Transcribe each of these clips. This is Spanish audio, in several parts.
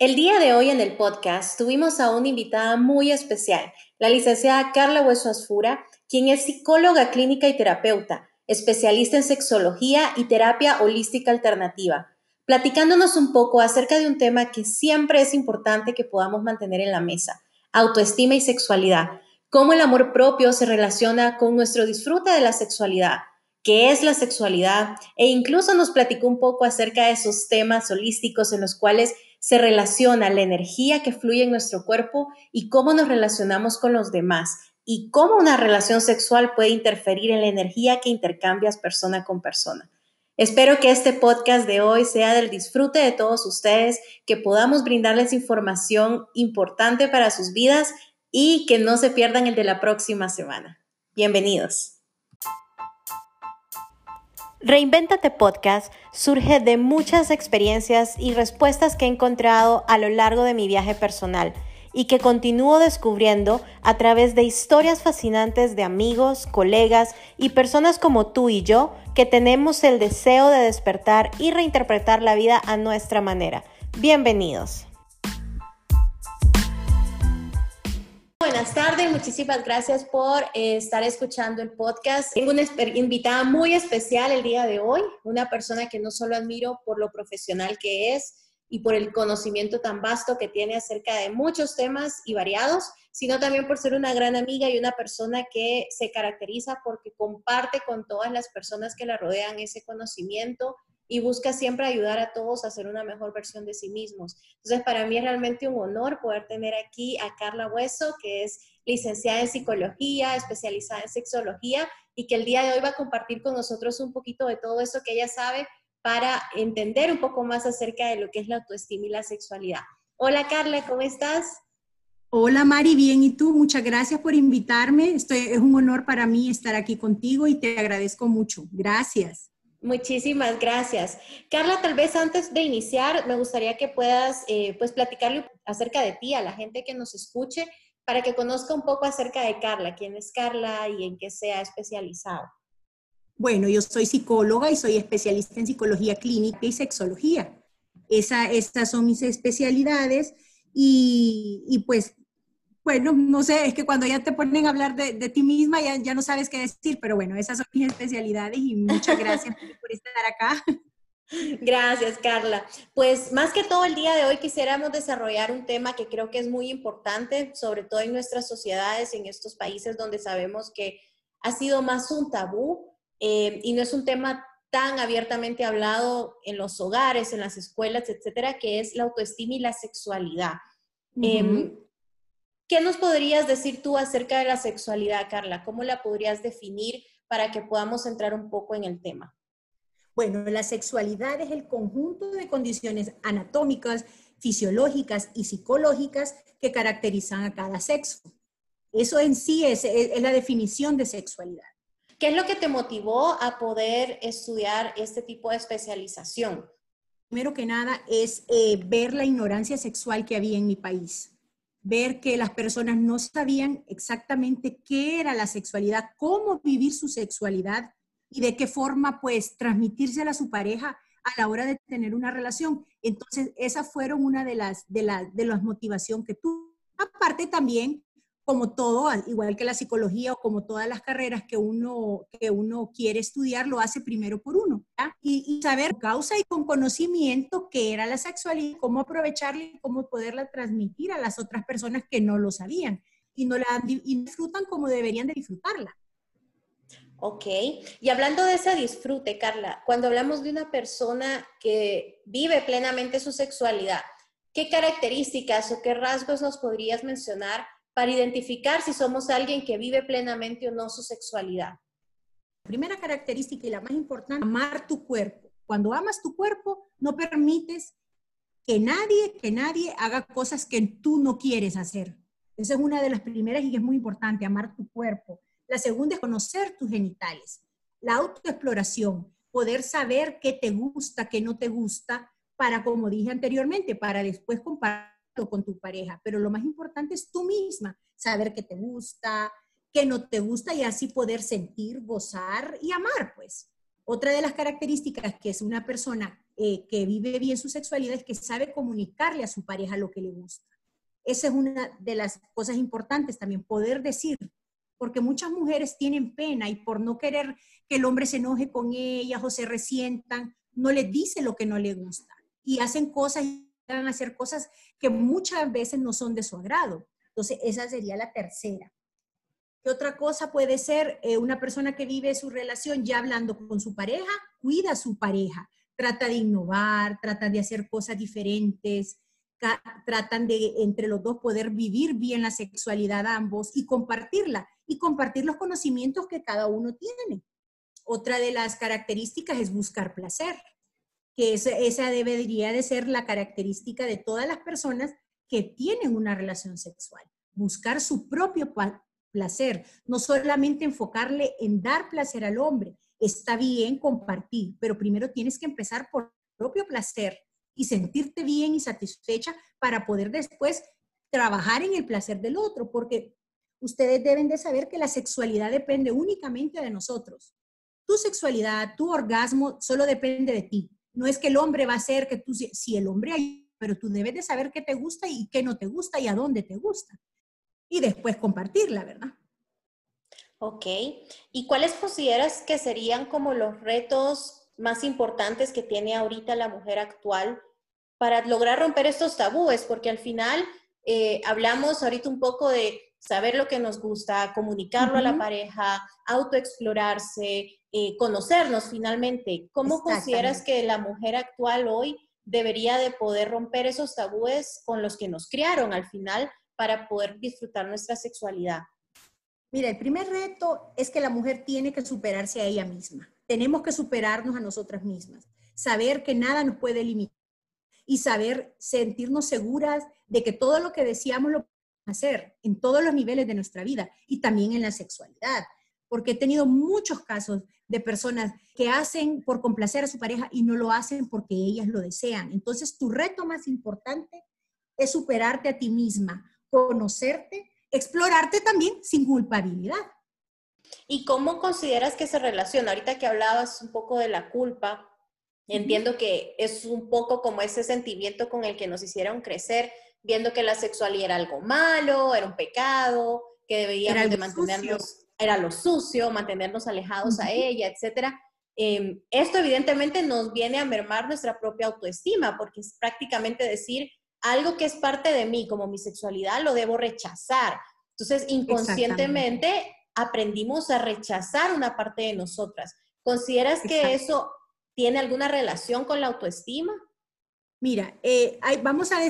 El día de hoy en el podcast tuvimos a una invitada muy especial, la licenciada Carla Hueso Asfura, quien es psicóloga clínica y terapeuta, especialista en sexología y terapia holística alternativa, platicándonos un poco acerca de un tema que siempre es importante que podamos mantener en la mesa, autoestima y sexualidad, cómo el amor propio se relaciona con nuestro disfrute de la sexualidad, qué es la sexualidad e incluso nos platicó un poco acerca de esos temas holísticos en los cuales se relaciona la energía que fluye en nuestro cuerpo y cómo nos relacionamos con los demás y cómo una relación sexual puede interferir en la energía que intercambias persona con persona. Espero que este podcast de hoy sea del disfrute de todos ustedes, que podamos brindarles información importante para sus vidas y que no se pierdan el de la próxima semana. Bienvenidos. Reinvéntate Podcast surge de muchas experiencias y respuestas que he encontrado a lo largo de mi viaje personal y que continúo descubriendo a través de historias fascinantes de amigos, colegas y personas como tú y yo que tenemos el deseo de despertar y reinterpretar la vida a nuestra manera. Bienvenidos. Buenas tardes, muchísimas gracias por eh, estar escuchando el podcast. Tengo una invitada muy especial el día de hoy, una persona que no solo admiro por lo profesional que es y por el conocimiento tan vasto que tiene acerca de muchos temas y variados, sino también por ser una gran amiga y una persona que se caracteriza porque comparte con todas las personas que la rodean ese conocimiento y busca siempre ayudar a todos a ser una mejor versión de sí mismos. Entonces, para mí es realmente un honor poder tener aquí a Carla Hueso, que es licenciada en psicología, especializada en sexología y que el día de hoy va a compartir con nosotros un poquito de todo eso que ella sabe para entender un poco más acerca de lo que es la autoestima y la sexualidad. Hola Carla, ¿cómo estás? Hola Mari, bien, ¿y tú? Muchas gracias por invitarme. Estoy, es un honor para mí estar aquí contigo y te agradezco mucho. Gracias. Muchísimas gracias. Carla, tal vez antes de iniciar, me gustaría que puedas eh, pues platicarle acerca de ti a la gente que nos escuche para que conozca un poco acerca de Carla, quién es Carla y en qué se ha especializado. Bueno, yo soy psicóloga y soy especialista en psicología clínica y sexología. Esa, estas son mis especialidades y, y pues bueno, no sé, es que cuando ya te ponen a hablar de, ti misma ya, ya, no sabes qué decir, pero bueno, esas son mis especialidades y muchas gracias por estar acá. Gracias, Carla. Pues más que todo el día de hoy quisiéramos desarrollar un tema que creo que es muy importante, sobre todo en nuestras sociedades, en estos países donde sabemos que ha sido más un tabú eh, y no es un tema tan abiertamente hablado en los hogares, en las escuelas, etcétera, que es la autoestima y la sexualidad. ¿Qué nos podrías decir tú acerca de la sexualidad, Carla? ¿Cómo la podrías definir para que podamos entrar un poco en el tema? Bueno, la sexualidad es el conjunto de condiciones anatómicas, fisiológicas y psicológicas que caracterizan a cada sexo. Eso en sí es, la definición de sexualidad. ¿Qué es lo que te motivó a poder estudiar este tipo de especialización? Primero que nada es eh, ver la ignorancia sexual que había en mi país ver que las personas no sabían exactamente qué era la sexualidad, cómo vivir su sexualidad y de qué forma pues transmitírsela a su pareja a la hora de tener una relación. Entonces, esas fueron una de las, de, la, de las motivaciones que tuve. Aparte también como todo, igual que la psicología o como todas las carreras que uno, que uno quiere estudiar, lo hace primero por uno. Y, y, saber causa y con conocimiento qué era la sexualidad, cómo aprovecharla y cómo poderla transmitir a las otras personas que no lo sabían y no la y disfrutan como deberían de disfrutarla. Ok, y hablando de ese disfrute, Carla, cuando hablamos de una persona que vive plenamente su sexualidad, ¿qué características o qué rasgos nos podrías mencionar para identificar si somos alguien que vive plenamente o no su sexualidad? Primera característica y la más importante, amar tu cuerpo. Cuando amas tu cuerpo, no permites que nadie, que nadie haga cosas que tú no quieres hacer. Esa es una de las primeras y es muy importante, amar tu cuerpo. La segunda es conocer tus genitales. La autoexploración, poder saber qué te gusta, qué no te gusta, para, como dije anteriormente, para después compartir con tu pareja, pero lo más importante es tú misma, saber qué te gusta, qué no te gusta y así poder sentir, gozar y amar, pues. Otra de las características que es una persona eh, que vive bien su sexualidad es que sabe comunicarle a su pareja lo que le gusta. Esa es una de las cosas importantes también, poder decir, porque muchas mujeres tienen pena y por no querer que el hombre se enoje con ellas o se resientan, no les dice lo que no le gusta y hacen cosas a hacer cosas que muchas veces no son de su agrado. Entonces, esa sería la tercera. ¿Qué otra cosa puede ser eh, una persona que vive su relación ya hablando con su pareja? Cuida a su pareja, trata de innovar, trata de hacer cosas diferentes, tratan de entre los dos poder vivir bien la sexualidad ambos y compartirla y compartir los conocimientos que cada uno tiene. Otra de las características es buscar placer, que esa, debería de ser la característica de todas las personas que tienen una relación sexual, buscar su propio placer, no solamente enfocarle en dar placer al hombre. Está bien compartir, pero primero tienes que empezar por propio placer y sentirte bien y satisfecha para poder después trabajar en el placer del otro, porque ustedes deben de saber que la sexualidad depende únicamente de nosotros. Tu sexualidad, tu orgasmo, solo depende de ti. No es que el hombre va a hacer que tú, si el hombre hay, pero tú debes de saber qué te gusta y qué no te gusta y a dónde te gusta y después compartirla, ¿verdad? Ok. ¿Y cuáles consideras que serían como los retos más importantes que tiene ahorita la mujer actual para lograr romper estos tabúes? Porque al final eh, hablamos ahorita un poco de saber lo que nos gusta, comunicarlo a la pareja, autoexplorarse, eh, conocernos finalmente. ¿Cómo consideras que la mujer actual hoy debería de poder romper esos tabúes con los que nos criaron al final para poder disfrutar nuestra sexualidad? Mira, el primer reto es que la mujer tiene que superarse a ella misma. Tenemos que superarnos a nosotras mismas, saber que nada nos puede limitar y saber sentirnos seguras de que todo lo que deseamos lo podemos hacer en todos los niveles de nuestra vida y también en la sexualidad. Porque he tenido muchos casos de personas que hacen por complacer a su pareja y no lo hacen porque ellas lo desean. Entonces, tu reto más importante es superarte a ti misma, conocerte, explorarte también sin culpabilidad. ¿Y cómo consideras que se relaciona? Ahorita que hablabas un poco de la culpa, entiendo que es un poco como ese sentimiento con el que nos hicieron crecer, viendo que la sexualidad era algo malo, era un pecado, que debíamos de mantenernos, era lo sucio, mantenernos alejados a ella, etc. Em, esto evidentemente nos viene a mermar nuestra propia autoestima, porque es prácticamente decir, algo que es parte de mí, como mi sexualidad, lo debo rechazar. Entonces, inconscientemente aprendimos a rechazar una parte de nosotras. ¿Consideras que eso tiene alguna relación con la autoestima? Mira, eh, vamos a,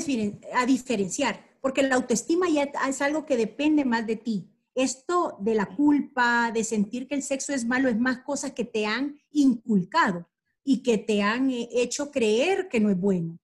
diferenciar, porque la autoestima ya es algo que depende más de ti. Esto de la culpa, de sentir que el sexo es malo, es más cosas que te han inculcado y que te han eh, hecho creer que no es bueno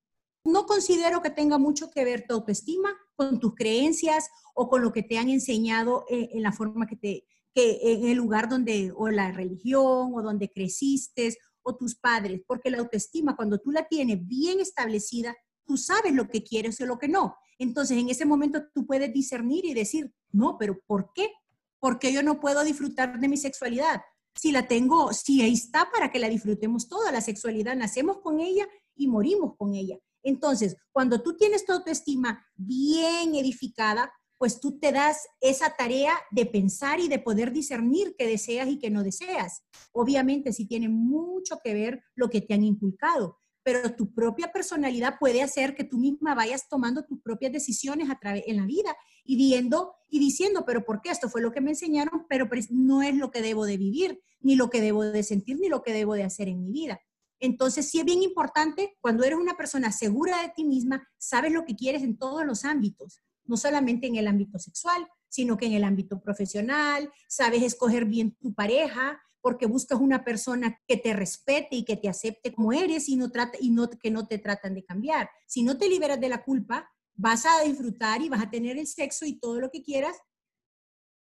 no considero que tenga mucho que ver tu autoestima con tus creencias o con lo que te han enseñado eh, en, la forma que te, que en el lugar donde, o la religión, o donde creciste, o tus padres, porque la autoestima, cuando tú la tienes bien establecida, tú sabes lo que quieres o lo que no. Entonces, en ese momento tú puedes discernir y decir, no, pero ¿por qué? Porque yo no puedo disfrutar de mi sexualidad. Si la tengo, si ahí está para que la disfrutemos toda, la sexualidad, nacemos con ella y morimos con ella. Entonces, cuando tú tienes tu autoestima bien edificada, pues tú te das esa tarea de pensar y de poder discernir qué deseas y qué no deseas. Obviamente, sí tiene mucho que ver lo que te han inculcado, pero tu propia personalidad puede hacer que tú misma vayas tomando tus propias decisiones a través en la vida y viendo y diciendo, pero ¿por qué? Esto fue lo que me enseñaron, pero no es lo que debo de vivir, ni lo que debo de sentir, ni lo que debo de hacer en mi vida. Entonces, sí es bien importante, cuando eres una persona segura de ti misma, sabes lo que quieres en todos los ámbitos, no solamente en el ámbito sexual, sino que en el ámbito profesional, sabes escoger bien tu pareja, porque buscas una persona que te respete y que te acepte como eres y, no trata, y no, que no te tratan de cambiar. Si no te liberas de la culpa, vas a disfrutar y vas a tener el sexo y todo lo que quieras,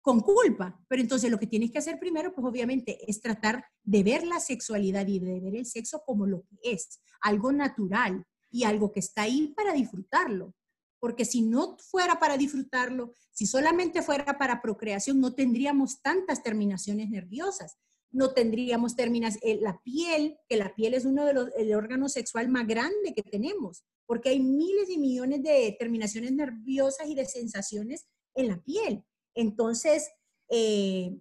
con culpa. Pero entonces lo que tienes que hacer primero, pues obviamente, es tratar de ver la sexualidad y de ver el sexo como lo que es, algo natural y algo que está ahí para disfrutarlo. Porque si no fuera para disfrutarlo, si solamente fuera para procreación, no tendríamos tantas terminaciones nerviosas. no tendríamos terminas eh, la piel, que la piel es uno de los el órgano sexual más grande que tenemos, porque hay miles y millones de terminaciones nerviosas y de sensaciones en la piel. Entonces, eh,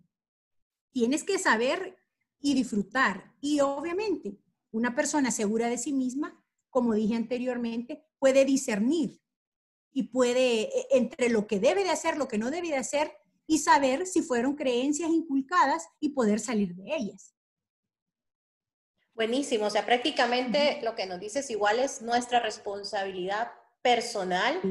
tienes que saber y disfrutar. Y obviamente, una persona segura de sí misma, como dije anteriormente, puede discernir y puede, e, entre lo que debe de hacer, lo que no debe de hacer, y saber si fueron creencias inculcadas y poder salir de ellas. Buenísimo, o sea, prácticamente lo que nos dices igual es nuestra responsabilidad personal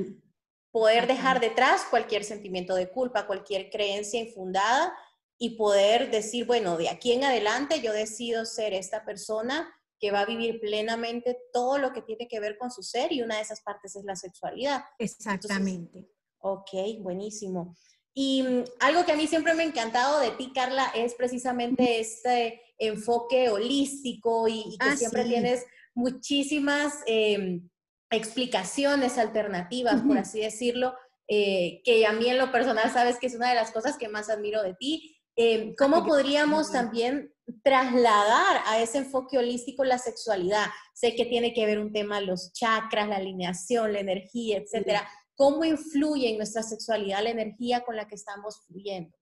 poder dejar detrás cualquier sentimiento de culpa, cualquier creencia infundada y poder decir, bueno, de aquí en adelante yo decido ser esta persona que va a vivir plenamente todo lo que tiene que ver con su ser y una de esas partes es la sexualidad. Exactamente. ok, buenísimo. Y mm, algo que a mí siempre me ha encantado de ti, Carla, es precisamente este enfoque holístico y, que ah, siempre tienes muchísimas em, explicaciones alternativas, por así decirlo, eh, que a mí en lo personal sabes que es una de las cosas que más admiro de ti. Em, ¿Cómo podríamos también trasladar a ese enfoque holístico la sexualidad? Sé que tiene que ver un tema los chakras, la alineación, la energía, etcétera. ¿Cómo influye en nuestra sexualidad la energía con la que estamos fluyendo?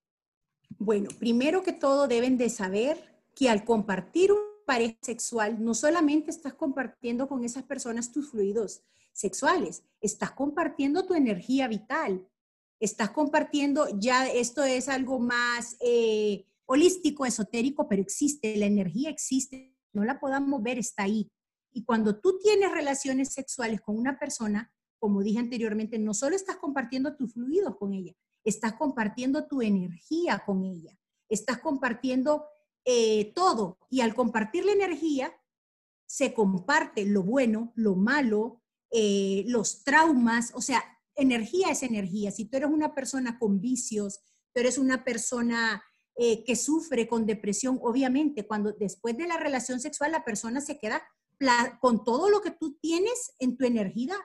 Bueno, primero que todo deben de saber que al compartir una pareja sexual, no solamente estás compartiendo con esas personas tus fluidos sexuales, estás compartiendo tu energía vital, estás compartiendo, ya esto es algo más eh, holístico, esotérico, pero existe, la energía existe, no la podamos ver, está ahí. Y cuando tú tienes relaciones sexuales con una persona, como dije anteriormente, no solo estás compartiendo tus fluidos con ella, estás compartiendo tu energía con ella, estás compartiendo eh, todo. Y al compartir la energía, se comparte lo bueno, lo malo, eh, los traumas, o sea, energía es energía. Si tú eres una persona con vicios, tú eres una persona eh, que sufre con depresión, obviamente, cuando después de la relación sexual la persona se queda con todo lo que tú tienes en tu energía,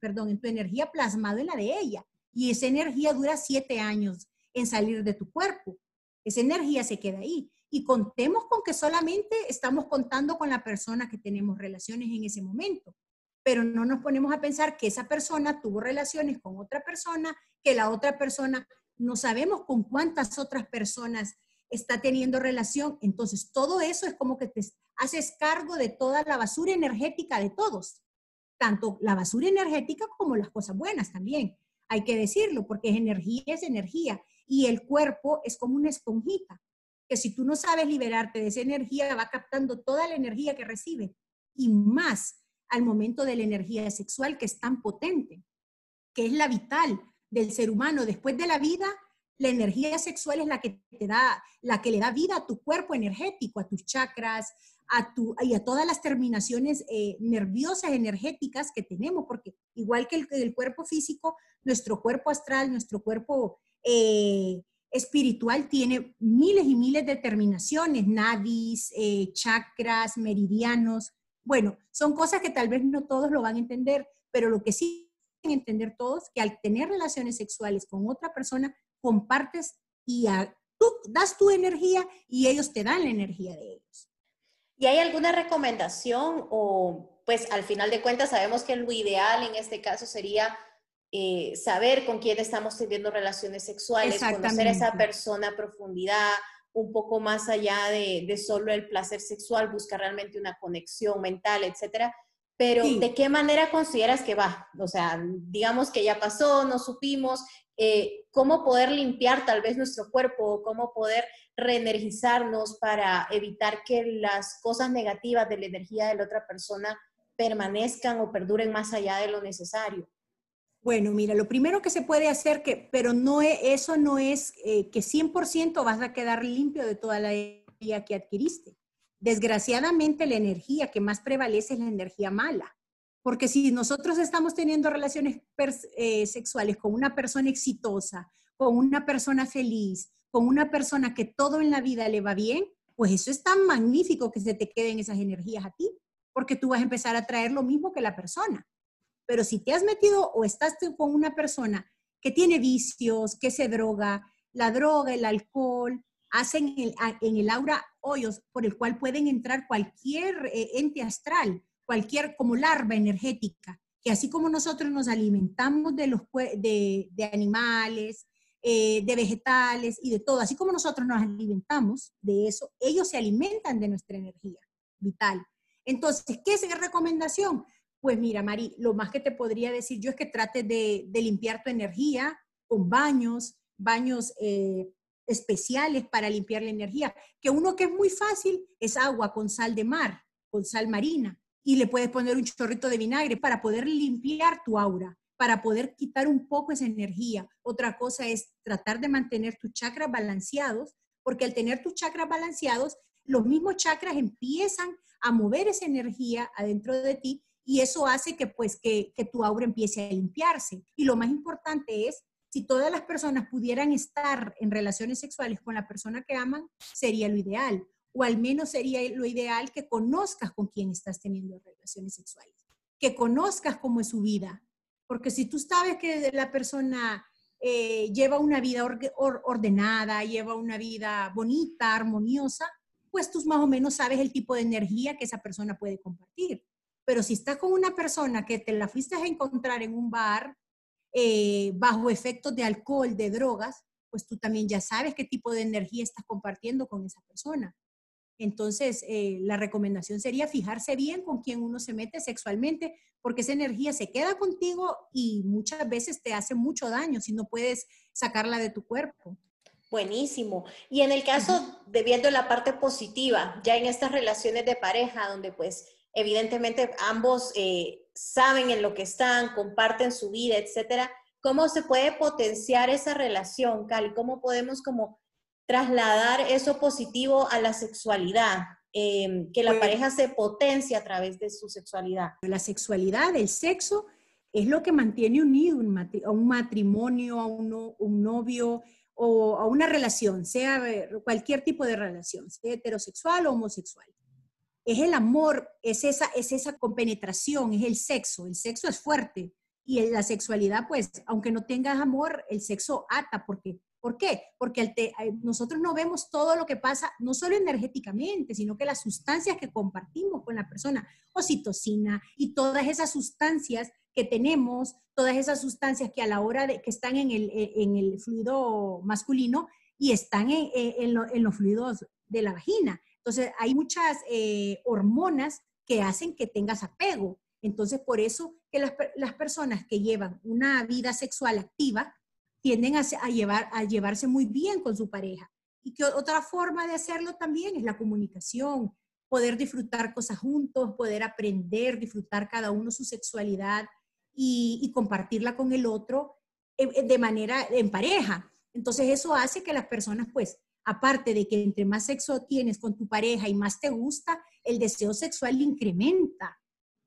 perdón, en tu energía plasmado en la de ella. Y esa energía dura siete años en salir de tu cuerpo. Esa energía se queda ahí. Y contemos con que solamente estamos contando con la persona que tenemos relaciones en ese momento. Pero no nos ponemos a pensar que esa persona tuvo relaciones con otra persona, que la otra persona, no sabemos con cuántas otras personas está teniendo relación. Entonces, todo eso es como que te haces cargo de toda la basura energética de todos, tanto la basura energética como las cosas buenas también. Hay que decirlo, porque energía es energía y el cuerpo es como una esponjita, que si tú no sabes liberarte de esa energía, va captando toda la energía que recibe y más al momento de la energía sexual que es tan potente, que es la vital del ser humano. Después de la vida, la energía sexual es la que te da, la que le da vida a tu cuerpo energético, a tus chakras, a tu, y a todas las terminaciones eh, nerviosas energéticas que tenemos, porque igual que el, cuerpo físico, nuestro cuerpo astral, nuestro cuerpo eh, espiritual tiene miles y miles de terminaciones, nadis, eh, chakras, meridianos. Bueno, son cosas que tal vez no todos lo van a entender, pero lo que sí entender todos, que al tener relaciones sexuales con otra persona, compartes y tú das tu energía y ellos te dan la energía de ellos. ¿Y hay alguna recomendación o pues al final de cuentas sabemos que lo ideal en este caso sería eh, saber con quién estamos teniendo relaciones sexuales, conocer a esa persona a profundidad, un poco más allá de, de, solo el placer sexual, buscar realmente una conexión mental, etcétera. Pero, ¿de qué manera consideras que va? O sea, digamos que ya pasó, no supimos, eh, cómo poder limpiar tal vez nuestro cuerpo, cómo poder reenergizarnos para evitar que las cosas negativas de la energía de la otra persona permanezcan o perduren más allá de lo necesario. Bueno, mira, lo primero que se puede hacer, que, pero no es, eso no es eh, que 100% vas a quedar limpio de toda la energía que adquiriste. Desgraciadamente, la energía que más prevalece es la energía mala. Porque si nosotros estamos teniendo relaciones eh, sexuales con una persona exitosa, con una persona feliz, con una persona que todo en la vida le va bien, pues eso es tan magnífico que se te queden esas energías a ti, porque tú vas a empezar a traer lo mismo que la persona. Pero si te has metido o estás con una persona que tiene vicios, que se droga, la droga, el alcohol, hacen en el aura hoyos por el cual pueden entrar cualquier eh, ente astral, cualquier como larva energética, que así como nosotros nos alimentamos de, los, de, de animales, eh, de vegetales y de todo, así como nosotros nos alimentamos de eso, ellos se alimentan de nuestra energía vital. Entonces, ¿qué es la recomendación? Pues mira, Mari, lo más que te podría decir yo es que trates de, de limpiar tu energía con baños, baños eh, especiales para limpiar la energía, que uno que es muy fácil es agua con sal de mar, con sal marina, y le puedes poner un chorrito de vinagre para poder limpiar tu aura, para poder quitar un poco esa energía. Otra cosa es tratar de mantener tus chakras balanceados, porque al tener tus chakras balanceados, los mismos chakras empiezan a mover esa energía adentro de ti y eso hace que pues que, que tu aura empiece a limpiarse. Y lo más importante es si todas las personas pudieran estar en relaciones sexuales con la persona que aman, sería lo ideal. O al menos sería lo ideal que conozcas con quién estás teniendo relaciones sexuales, que conozcas cómo es su vida. Porque si tú sabes que la persona eh, lleva una vida ordenada, lleva una vida bonita, armoniosa, pues tú más o menos sabes el tipo de energía que esa persona puede compartir. Pero si estás con una persona que te la fuiste a encontrar en un bar, eh, bajo efectos de alcohol, de drogas, pues tú también ya sabes qué tipo de energía estás compartiendo con esa persona. Entonces, eh, la recomendación sería fijarse bien con quién uno se mete sexualmente, porque esa energía se queda contigo y muchas veces te hace mucho daño si no puedes sacarla de tu cuerpo. Buenísimo. Y en el caso de viendo la parte positiva, ya en estas relaciones de pareja, donde pues evidentemente ambos eh, saben en lo que están, comparten su vida, etcétera, ¿cómo se puede potenciar esa relación, Cali? ¿Cómo podemos como trasladar eso positivo a la sexualidad? Em, que la pues pareja se potencie a través de su sexualidad. La sexualidad, el sexo, es lo que mantiene unido a un matrimonio, a un, un novio o a una relación, sea cualquier tipo de relación, sea heterosexual o homosexual es el amor, es esa, es esa compenetración, es el sexo. El sexo es fuerte y la sexualidad, pues, aunque no tengas amor, el sexo ata. Porque, ¿Por qué? Porque nosotros no vemos todo lo que pasa, no solo energéticamente, sino que las sustancias que compartimos con la persona, oxitocina y todas esas sustancias que tenemos, todas esas sustancias que a la hora de que están en el, en el fluido masculino y están en, en los fluidos de la vagina. Entonces, hay muchas eh, hormonas que hacen que tengas apego. Entonces, por eso que las, personas que llevan una vida sexual activa tienden a, llevar, a llevarse muy bien con su pareja. Y que otra forma de hacerlo también es la comunicación, poder disfrutar cosas juntos, poder aprender, disfrutar cada uno su sexualidad y, y compartirla con el otro eh, de manera en pareja. Entonces eso hace que las personas pues aparte de que entre más sexo tienes con tu pareja y más te gusta, el deseo sexual incrementa.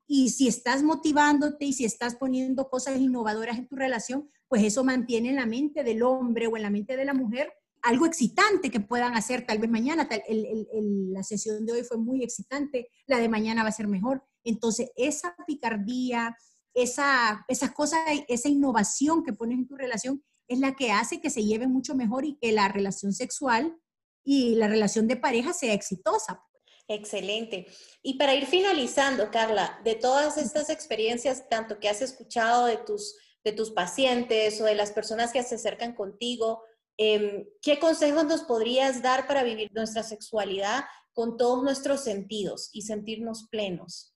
Y si estás motivándote y si estás poniendo cosas innovadoras en tu relación, pues eso mantiene en la mente del hombre o en la mente de la mujer algo excitante que puedan hacer. Tal vez mañana, la sesión de hoy fue muy excitante, la de mañana va a ser mejor. Entonces, esa picardía, esa, esas cosas, esa innovación que pones en tu relación es la que hace que se lleve mucho mejor y que la relación sexual y la relación de pareja sea exitosa. Excelente. Y para ir finalizando, Carla, de todas estas experiencias, tanto que has escuchado de tus, de tus pacientes o de las personas que se acercan contigo, em, ¿qué consejos nos podrías dar para vivir nuestra sexualidad con todos nuestros sentidos y sentirnos plenos?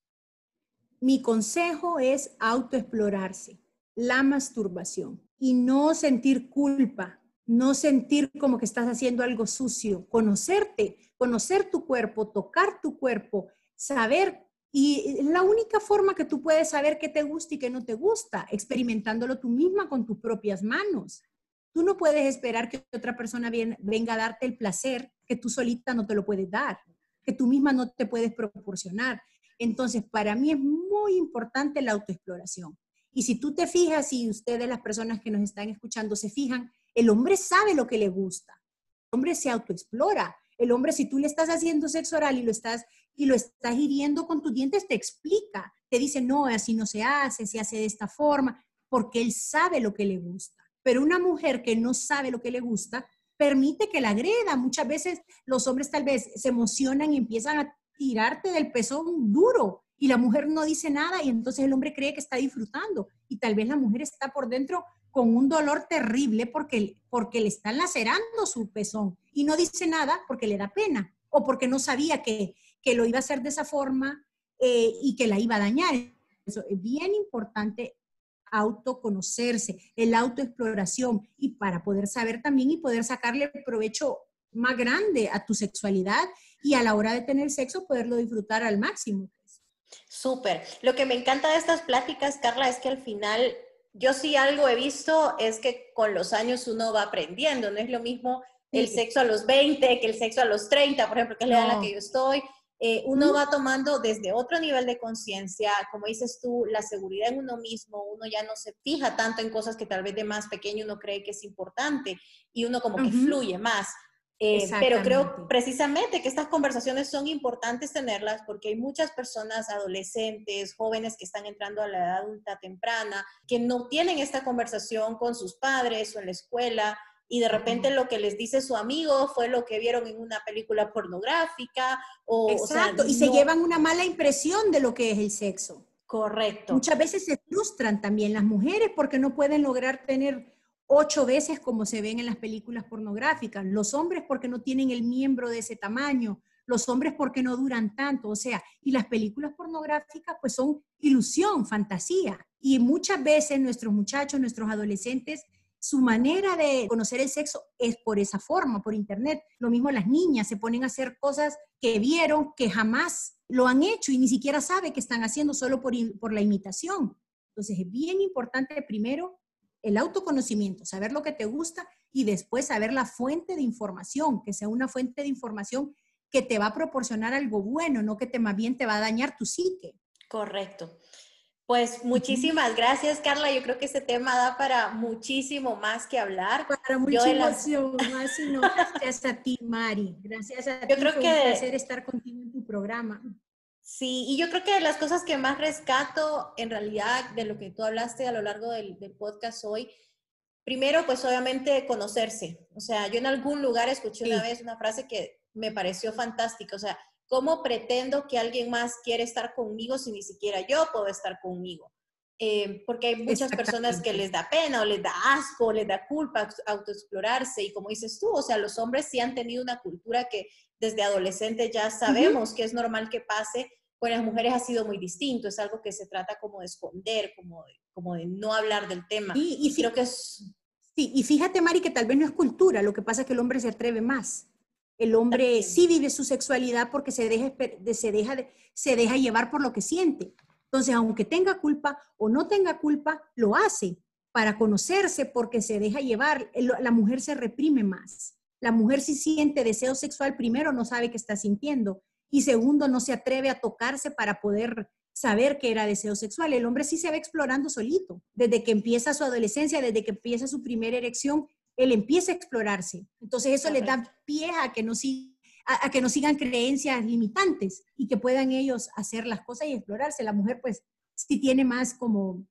Mi consejo es autoexplorarse, la masturbación y no sentir culpa, no sentir como que estás haciendo algo sucio, conocerte, conocer tu cuerpo, tocar tu cuerpo, saber, y la única forma que tú puedes saber qué te gusta y qué no te gusta, experimentándolo tú misma con tus propias manos. Tú no puedes esperar que otra persona venga a darte el placer que tú solita no te lo puedes dar, que tú misma no te puedes proporcionar. Entonces, para mí es muy importante la autoexploración. Y si tú te fijas, y ustedes, las personas que nos están escuchando, se fijan, el hombre sabe lo que le gusta. El hombre se autoexplora. El hombre, si tú le estás haciendo sexo oral y lo estás, y lo estás hiriendo con tus dientes, te explica. Te dice, no, así no se hace, se hace de esta forma, porque él sabe lo que le gusta. Pero una mujer que no sabe lo que le gusta, permite que la agreda. Muchas veces los hombres tal vez se emocionan y empiezan a tirarte del pezón duro y la mujer no dice nada y entonces el hombre cree que está disfrutando y tal vez la mujer está por dentro con un dolor terrible porque, porque le están lacerando su pezón y no dice nada porque le da pena o porque no sabía que, que lo iba a hacer de esa forma eh, y que la iba a dañar. Eso es bien importante autoconocerse, el autoexploración y para poder saber también y poder sacarle provecho más grande a tu sexualidad y a la hora de tener sexo poderlo disfrutar al máximo. Súper. Lo que me encanta de estas pláticas, Carla, es que al final yo sí algo he visto es que con los años uno va aprendiendo, no es lo mismo el sexo a los 20 que el sexo a los 30, por ejemplo, que es la edad en la que yo estoy. Eh, uno va tomando desde otro nivel de conciencia, como dices tú, la seguridad en uno mismo, uno ya no se fija tanto en cosas que tal vez de más pequeño uno cree que es importante y uno como que fluye más. Eh, pero creo precisamente que estas conversaciones son importantes tenerlas porque hay muchas personas, adolescentes, jóvenes que están entrando a la edad adulta temprana, que no tienen esta conversación con sus padres o en la escuela y de repente lo que les dice su amigo fue lo que vieron en una película pornográfica o, Exacto, y se llevan una mala impresión de lo que es el sexo. Correcto. Muchas veces se frustran también las mujeres porque no pueden lograr tener ocho veces como se ven en las películas pornográficas, los hombres porque no tienen el miembro de ese tamaño, los hombres porque no duran tanto, o sea, y las películas pornográficas pues son ilusión, fantasía, y muchas veces nuestros muchachos, nuestros adolescentes, su manera de conocer el sexo es por esa forma, por internet. Lo mismo las niñas se ponen a hacer cosas que vieron, que jamás lo han hecho y ni siquiera sabe que están haciendo solo por, por la imitación. Entonces es bien importante primero el autoconocimiento, saber lo que te gusta y después saber la fuente de información, que sea una fuente de información que te va a proporcionar algo bueno, no que te más bien te va a dañar tu psique. Correcto. Pues muchísimas gracias, Carla. Yo creo que este tema da para muchísimo más que hablar. Para muchísimo más, y no, gracias a ti, Mari. Gracias a Yo creo que... un placer estar contigo en tu programa. Sí, y yo creo que de las cosas que más rescato en realidad de lo que tú hablaste a lo largo del, podcast hoy, primero pues obviamente conocerse. O sea, yo en algún lugar escuché una vez una frase que me pareció fantástica, o sea, ¿cómo pretendo que alguien más quiere estar conmigo si ni siquiera yo puedo estar conmigo? Eh, porque hay muchas personas que les da pena o les da asco, o les da culpa autoexplorarse y como dices tú, o sea, los hombres sí han tenido una cultura que desde adolescentes ya sabemos que es normal que pase, con las mujeres ha sido muy distinto, es algo que se trata como de esconder, como de, como de no hablar del tema. y, creo que es... Sí, y fíjate, Mari, que tal vez no es cultura, lo que pasa es que el hombre se atreve más. El hombre sí vive su sexualidad porque se deja, se, deja, se deja llevar por lo que siente. Entonces, aunque tenga culpa o no tenga culpa, lo hace para conocerse porque se deja llevar. La mujer se reprime más. La mujer si siente deseo sexual, primero no sabe qué está sintiendo y segundo, no se atreve a tocarse para poder saber que era deseo sexual. El hombre sí se va explorando solito. Desde que empieza su adolescencia, desde que empieza su primera erección, él empieza a explorarse. Entonces eso le da pie a que, no a, que no sigan creencias limitantes y que puedan ellos hacer las cosas y explorarse. La mujer pues sí tiene más como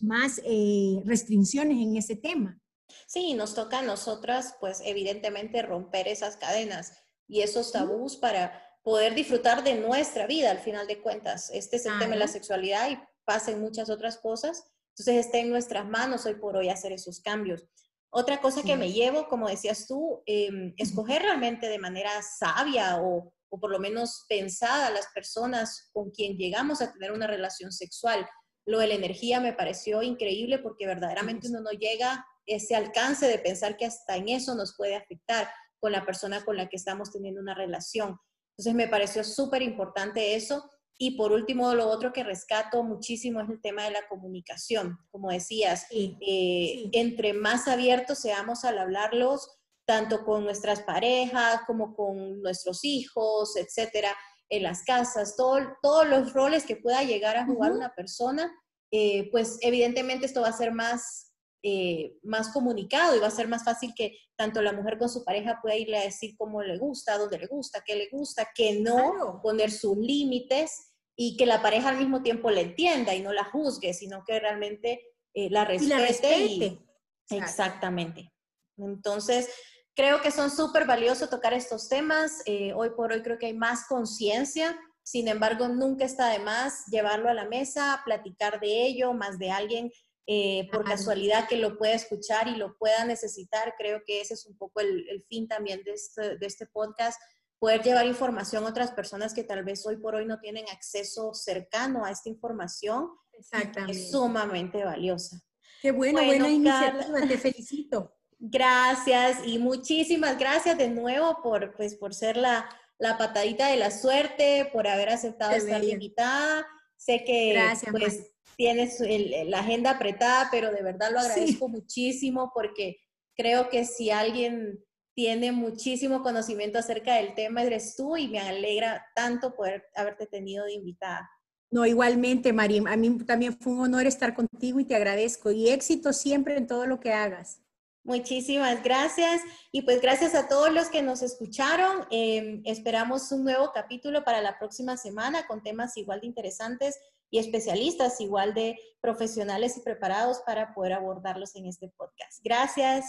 más eh, restricciones en ese tema. Sí, nos toca a nosotras pues evidentemente romper esas cadenas y esos tabús para poder disfrutar de nuestra vida al final de cuentas. Este es el tema de la sexualidad y pasen muchas otras cosas. Entonces está en nuestras manos hoy por hoy hacer esos cambios. Otra cosa que me llevo, como decías tú, em, escoger realmente de manera sabia o, o, por lo menos pensada las personas con quien llegamos a tener una relación sexual. Lo de la energía me pareció increíble porque verdaderamente uno no llega ese alcance de pensar que hasta en eso nos puede afectar con la persona con la que estamos teniendo una relación. Entonces me pareció súper importante eso. Y por último, lo otro que rescato muchísimo es el tema de la comunicación. Como decías, eh, entre más abiertos seamos al hablarlos, tanto con nuestras parejas como con nuestros hijos, etcétera, en las casas, todos los roles que pueda llegar a jugar una persona, eh, pues evidentemente esto va a ser más eh, más comunicado y va a ser más fácil que tanto la mujer con su pareja pueda irle a decir cómo le gusta, dónde le gusta, qué le gusta, que no poner sus límites y que la pareja al mismo tiempo le entienda y no la juzgue, sino que realmente eh, la respete. Y la respete. exactamente. Entonces, creo que son súper valiosos tocar estos temas. Eh, hoy por hoy creo que hay más conciencia, sin embargo, nunca está de más llevarlo a la mesa, platicar de ello, más de alguien eh, por casualidad que lo pueda escuchar y lo pueda necesitar. Creo que ese es un poco el, fin también de este, de este podcast, poder llevar información a otras personas que tal vez hoy por hoy no tienen acceso cercano a esta información. Exactamente. Es sumamente valiosa. Qué bueno, buena iniciativa, te felicito. Gracias y muchísimas gracias de nuevo por, pues, por ser la, la patadita de la suerte, por haber aceptado estar invitada. Sé que pues, tienes la agenda apretada, pero de verdad lo agradezco muchísimo porque creo que si alguien tiene muchísimo conocimiento acerca del tema eres tú y me alegra tanto poder haberte tenido de invitada. No, igualmente, Marín. A mí también fue un honor estar contigo y te agradezco. Y éxito siempre en todo lo que hagas. Muchísimas gracias y pues gracias a todos los que nos escucharon. Em, esperamos un nuevo capítulo para la próxima semana con temas igual de interesantes y especialistas igual de profesionales y preparados para poder abordarlos en este podcast. Gracias.